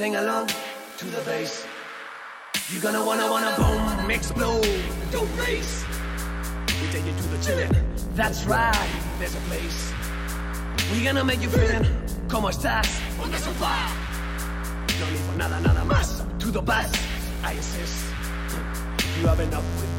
Sing along to the bass. You're gonna wanna wanna boom, explode your face. We take you to the chillin'. That's right, there's a place. We're gonna make you feelin' como estás on the sofa. No need for nada, nada más. To the bass, I insist. You have enough with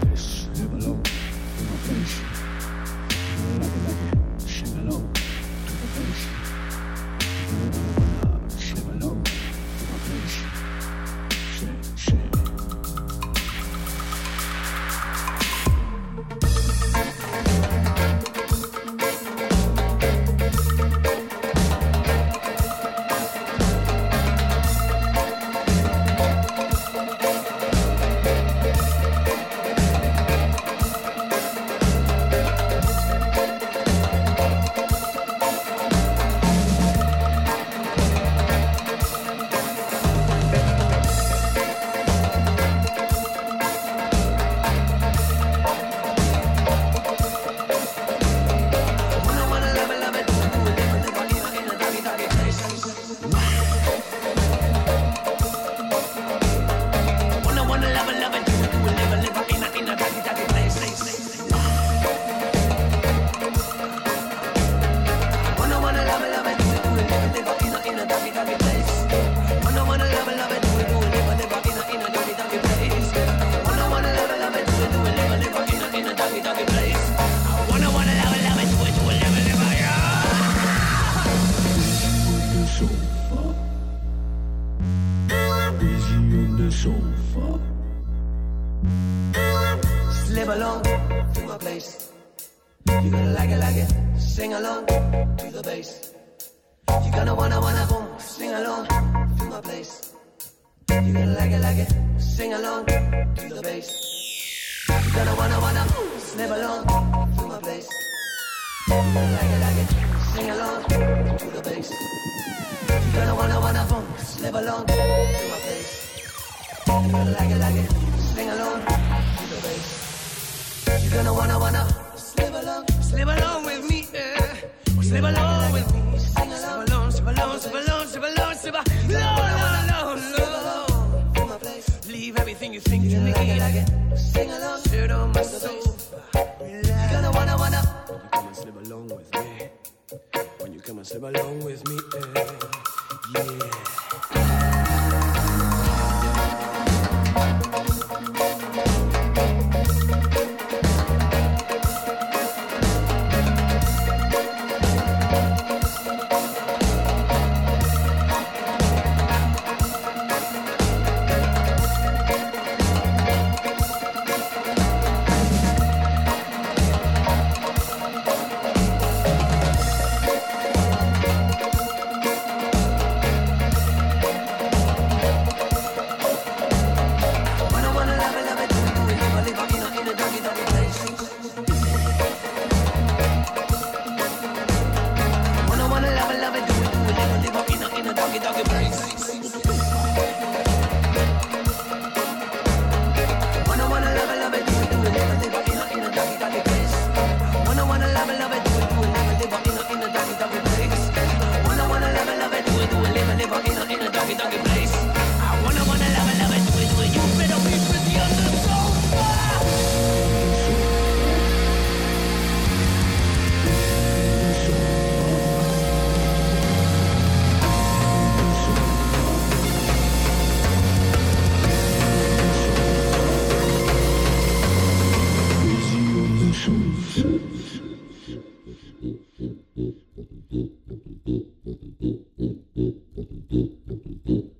Mm-hmm.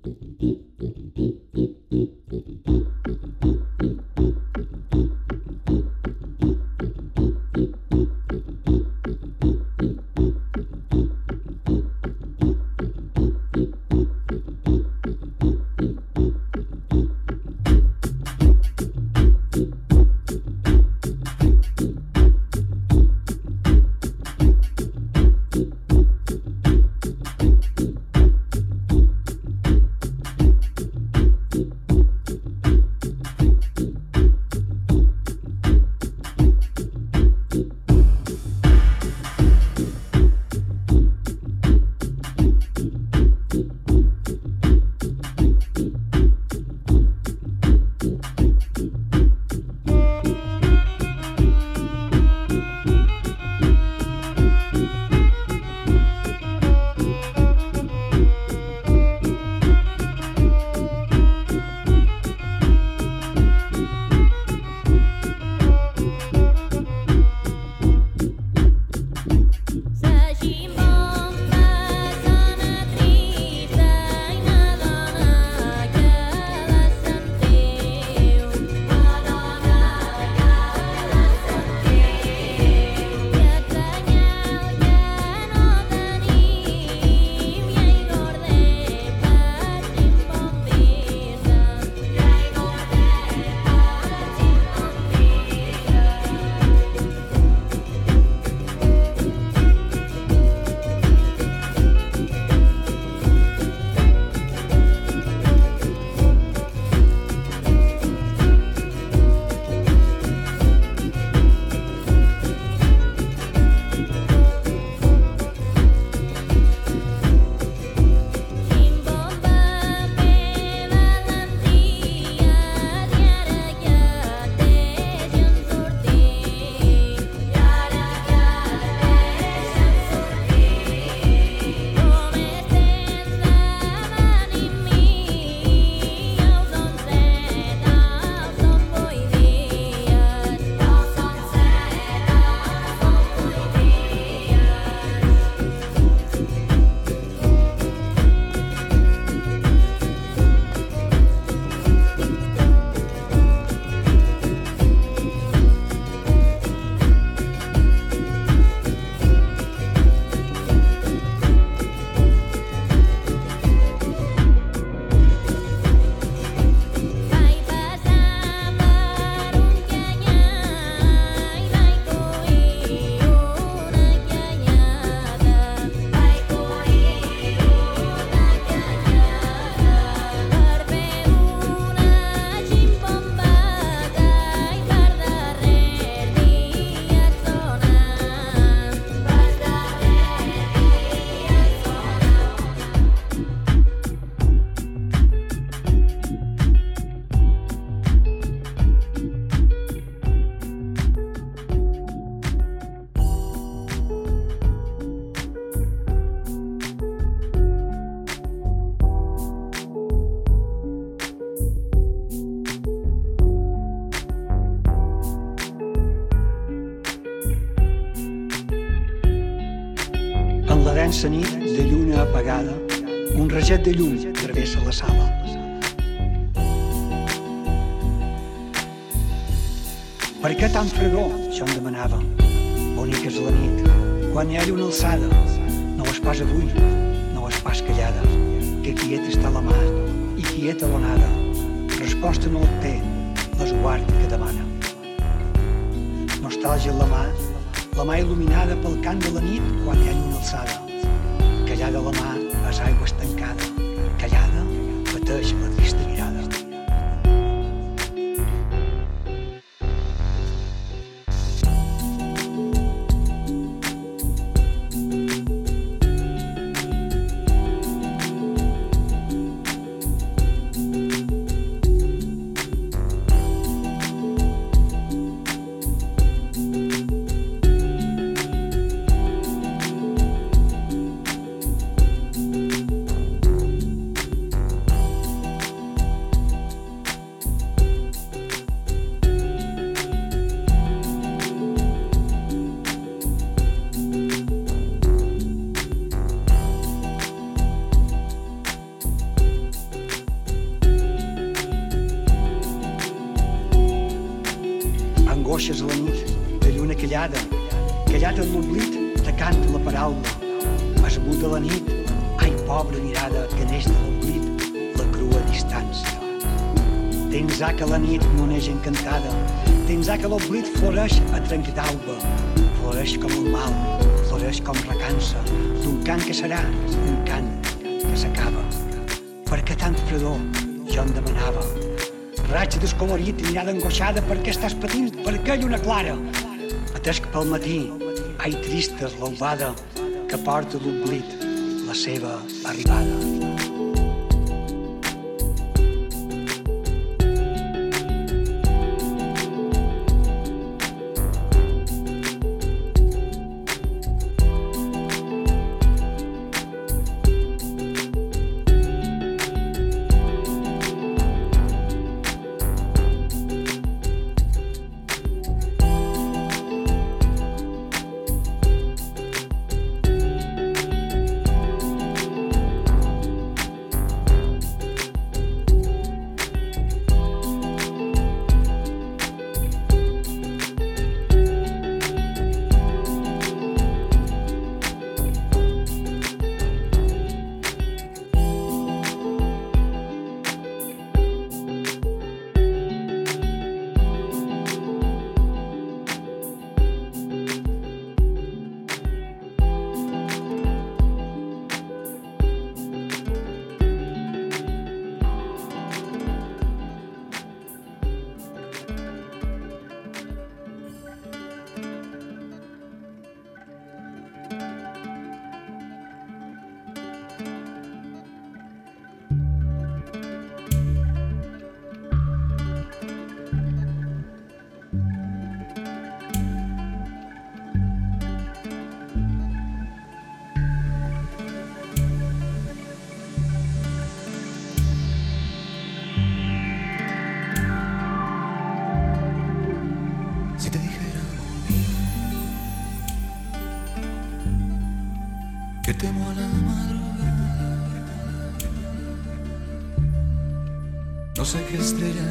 De llum travessa la sala. Per què tan fredor? Jo em demanava. Bonica és la nit, quan hi ha una alçada. No és pas avui, no és pas callada, que quieta està la mà i quieta l'onada. Resposta no el té, l'esguard que demana. Nostàlgia en la mà, la mà il·luminada pel cant de la nit quan hi ha lluna alçada. Callada la mà, дочь, вот лишь ты Pel matí, ai trista és l'albada que porta l'oblit la seva arribada.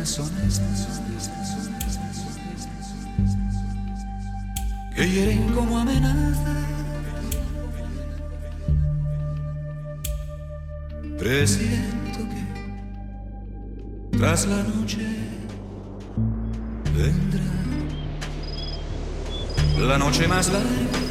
Estas que hieren como amenazas. Presiento que tras la noche vendrá la noche más larga.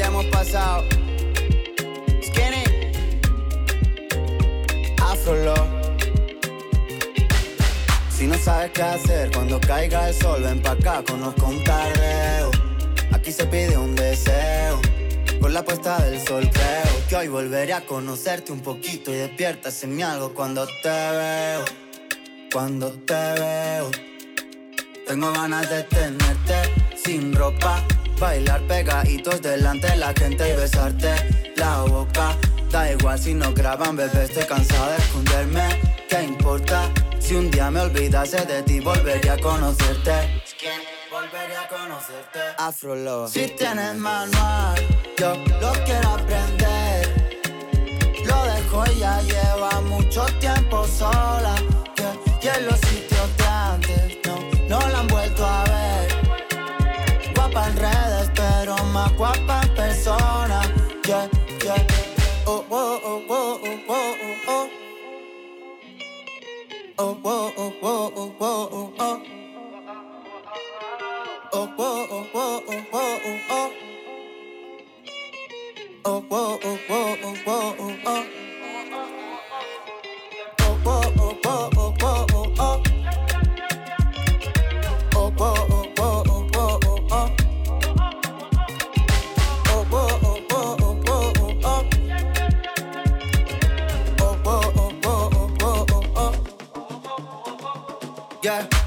Hemos pasado. Skinny. Afro Si no sabes qué hacer cuando caiga el sol, ven pa' acá, conozco un tardeo. Aquí se pide un deseo. Con la puesta del sol creo que hoy volveré a conocerte un poquito y despiertas en mí algo cuando te veo. Cuando te veo. Tengo ganas de tenerte sin ropa, bailar pegaditos delante de la gente y besarte la boca. Da igual si no graban, bebé, estoy cansado de esconderme. ¿Qué importa? Si un día me olvidase de ti, volvería a conocerte. Volvería a conocerte. Afro Si tienes manual, yo lo quiero aprender. Lo dejo y ya lleva mucho tiempo sola. Que, en más persona. Yeah, yeah. Oh, oh, oh, oh, oh, oh, oh. Oh, oh, oh, oh, oh, oh, oh, oh. Oh, oh, oh, oh, oh, oh, oh. Oh, oh, oh, oh, oh, oh, oh, oh. Oh, yeah.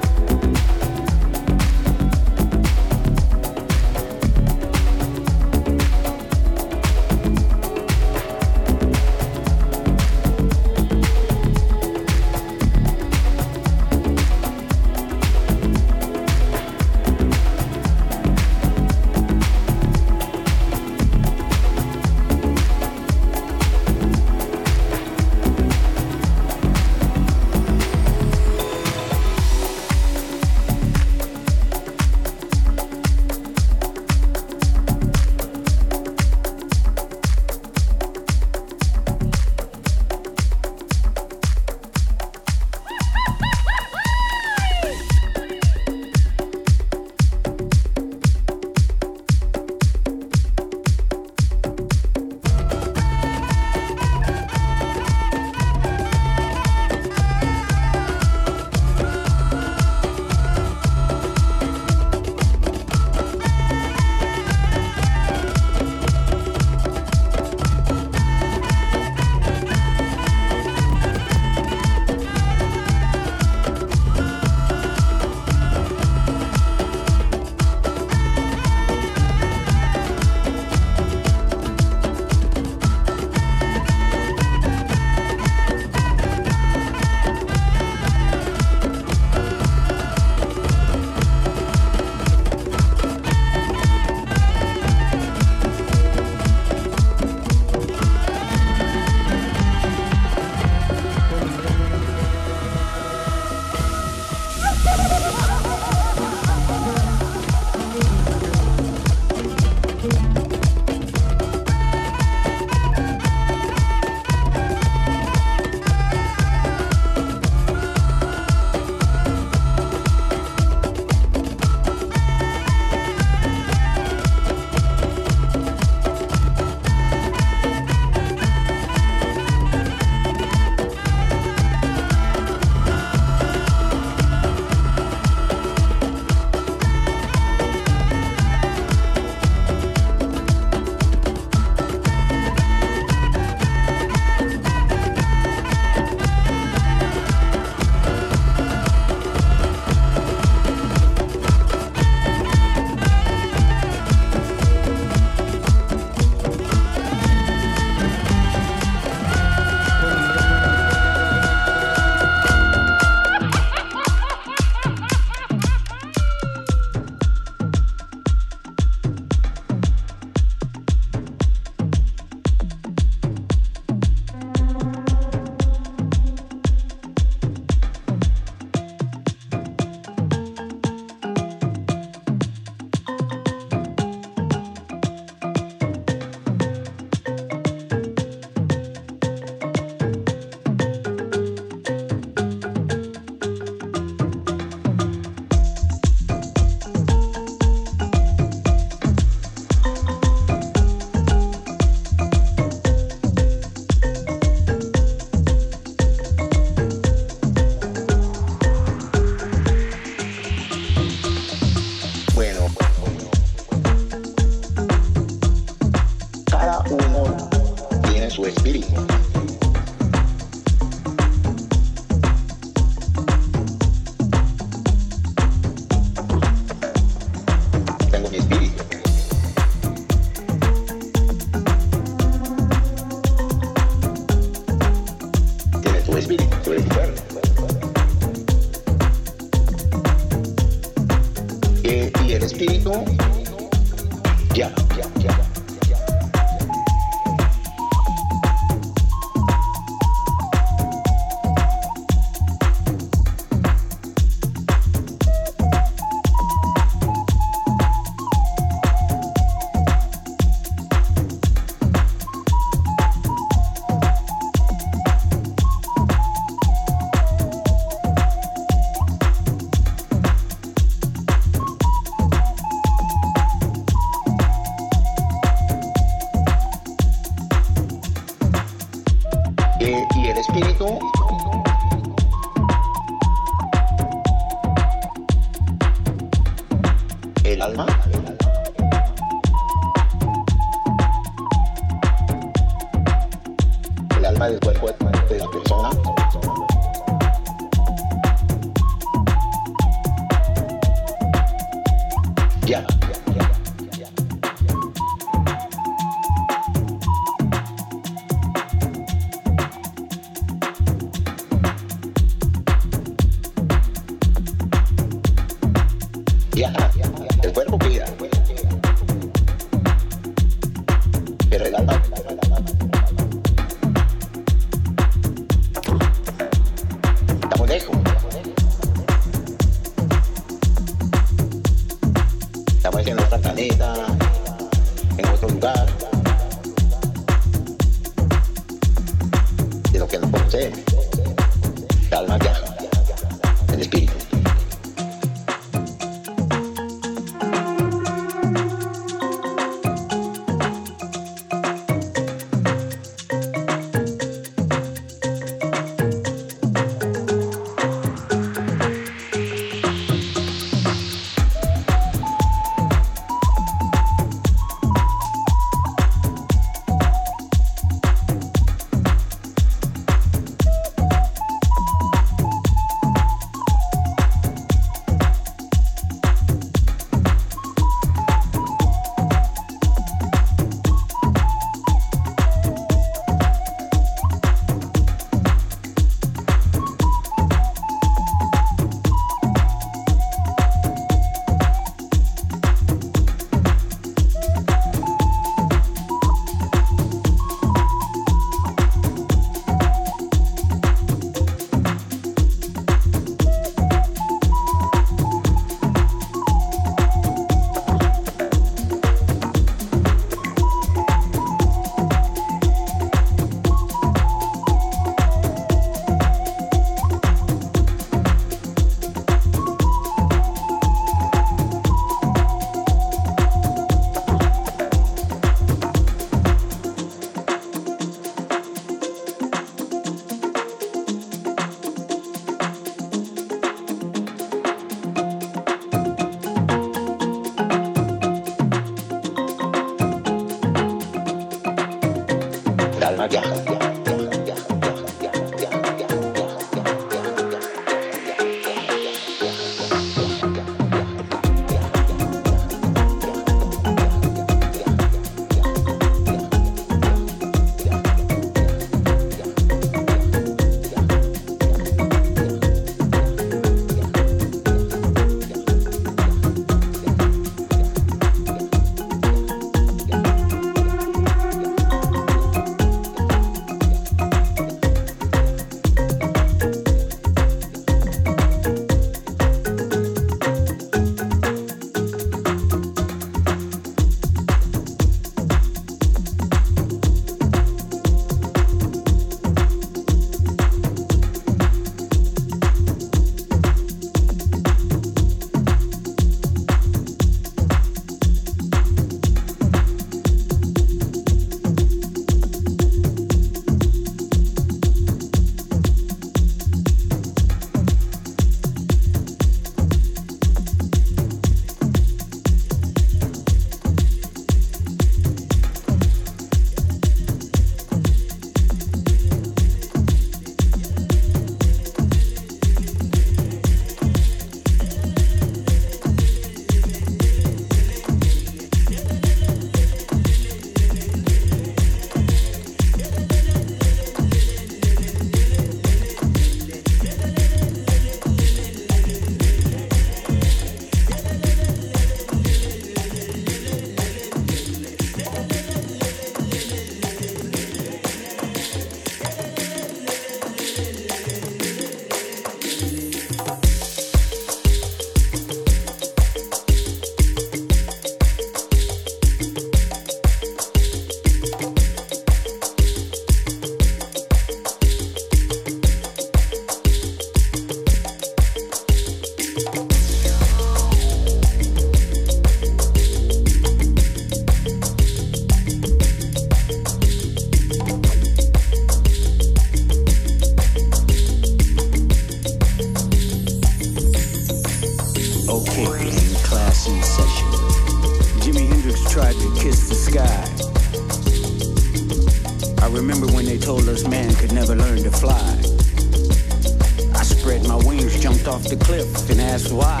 Off the cliff, and asked why.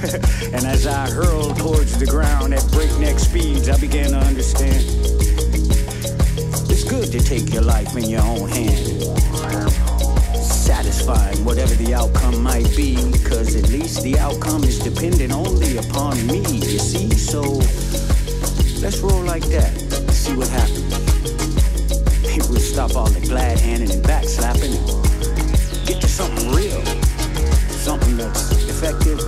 and as I hurled towards the ground at breakneck speeds, I began to understand. It's good to take your life in your own hand. Satisfying whatever the outcome might be, cause at least the outcome is dependent only upon me, you see? So let's roll like that, see what happens. Maybe we'll stop all the glad handing and backslapping and get to something real, something that's effective.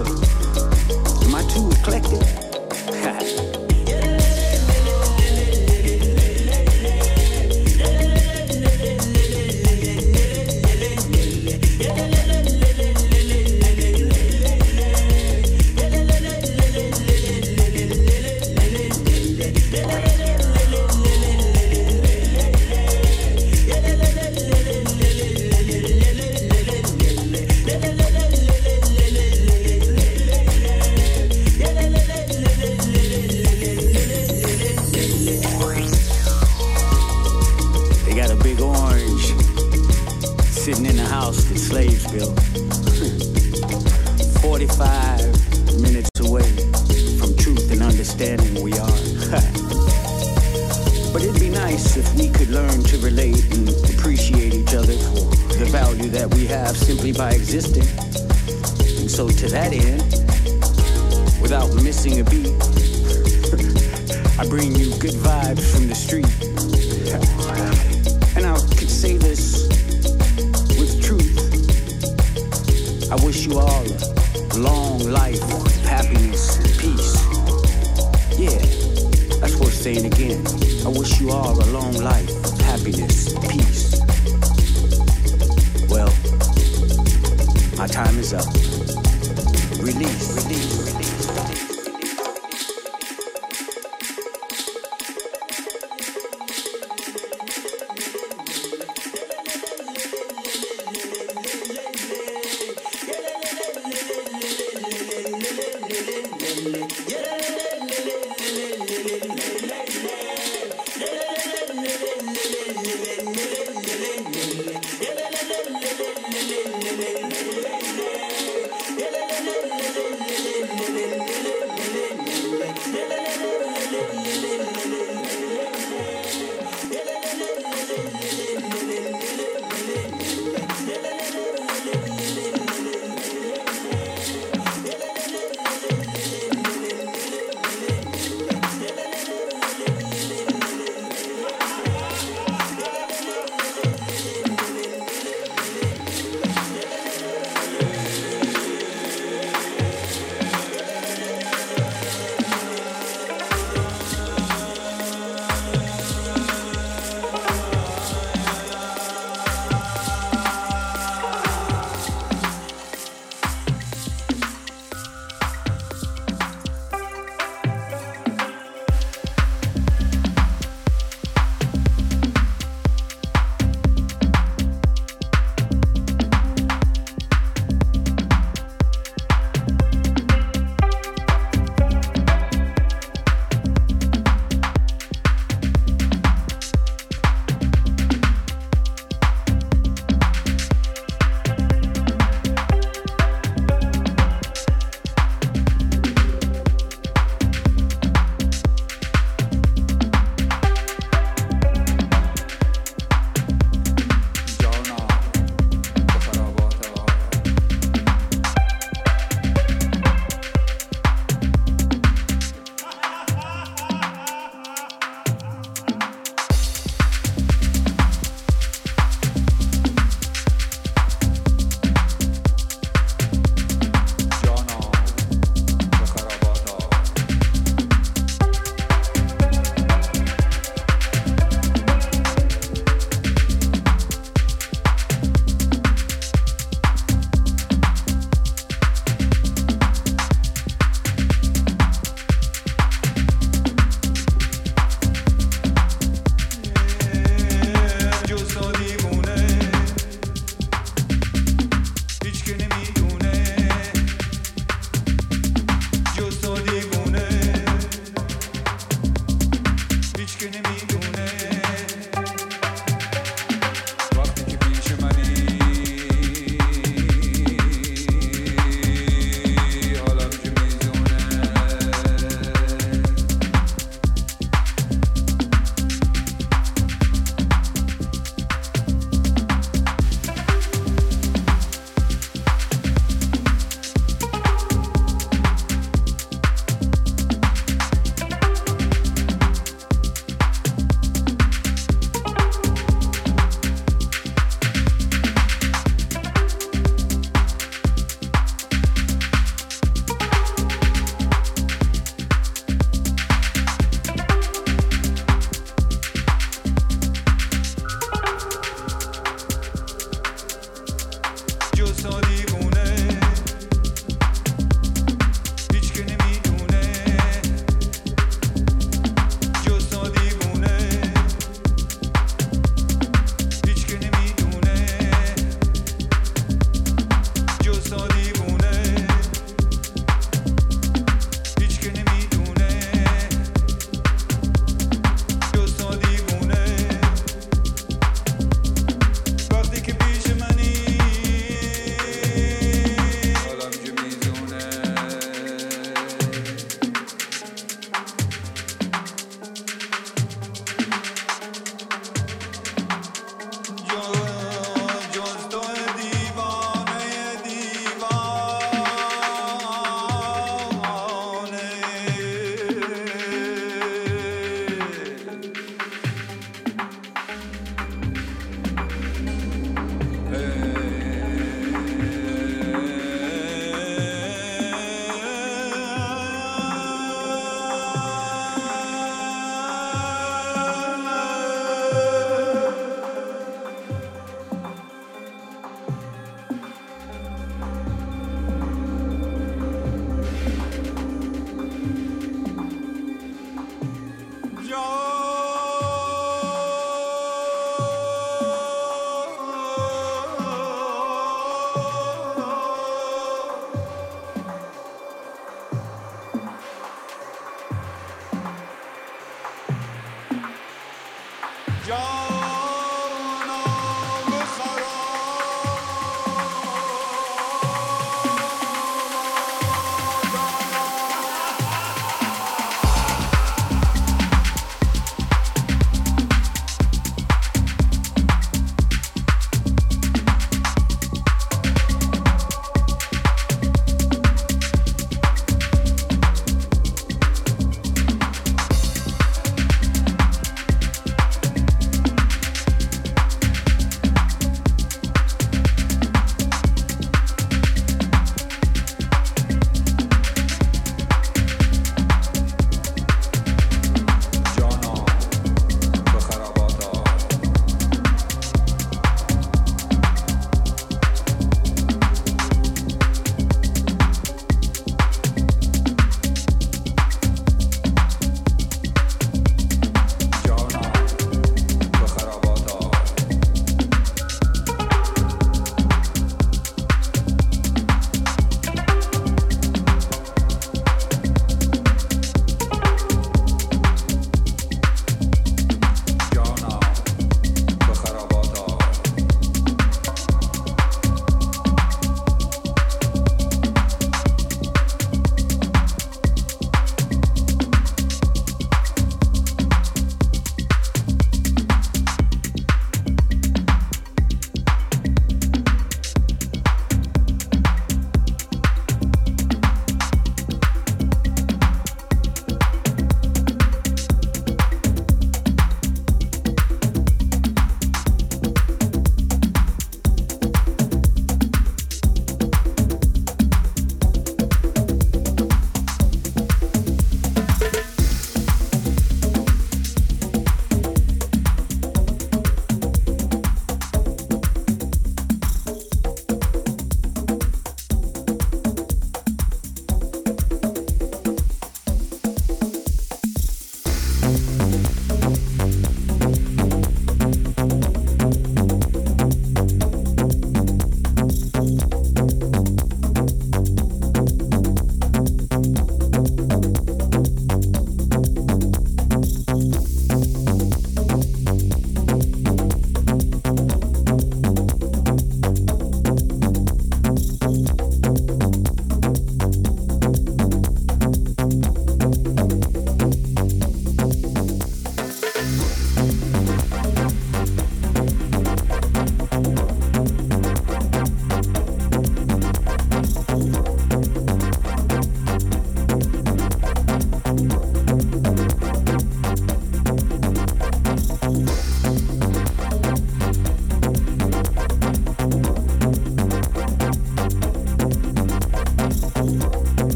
Am I too eclectic? built. 45 minutes away from truth and understanding we are. but it'd be nice if we could learn to relate and appreciate each other for the value that we have simply by existing. And so to that end, without missing a beat, I bring you good vibes from the street. Wish you all a long life happiness and peace. Yeah, that's worth saying again. I wish you all a long life happiness peace. Well, my time is up. Release,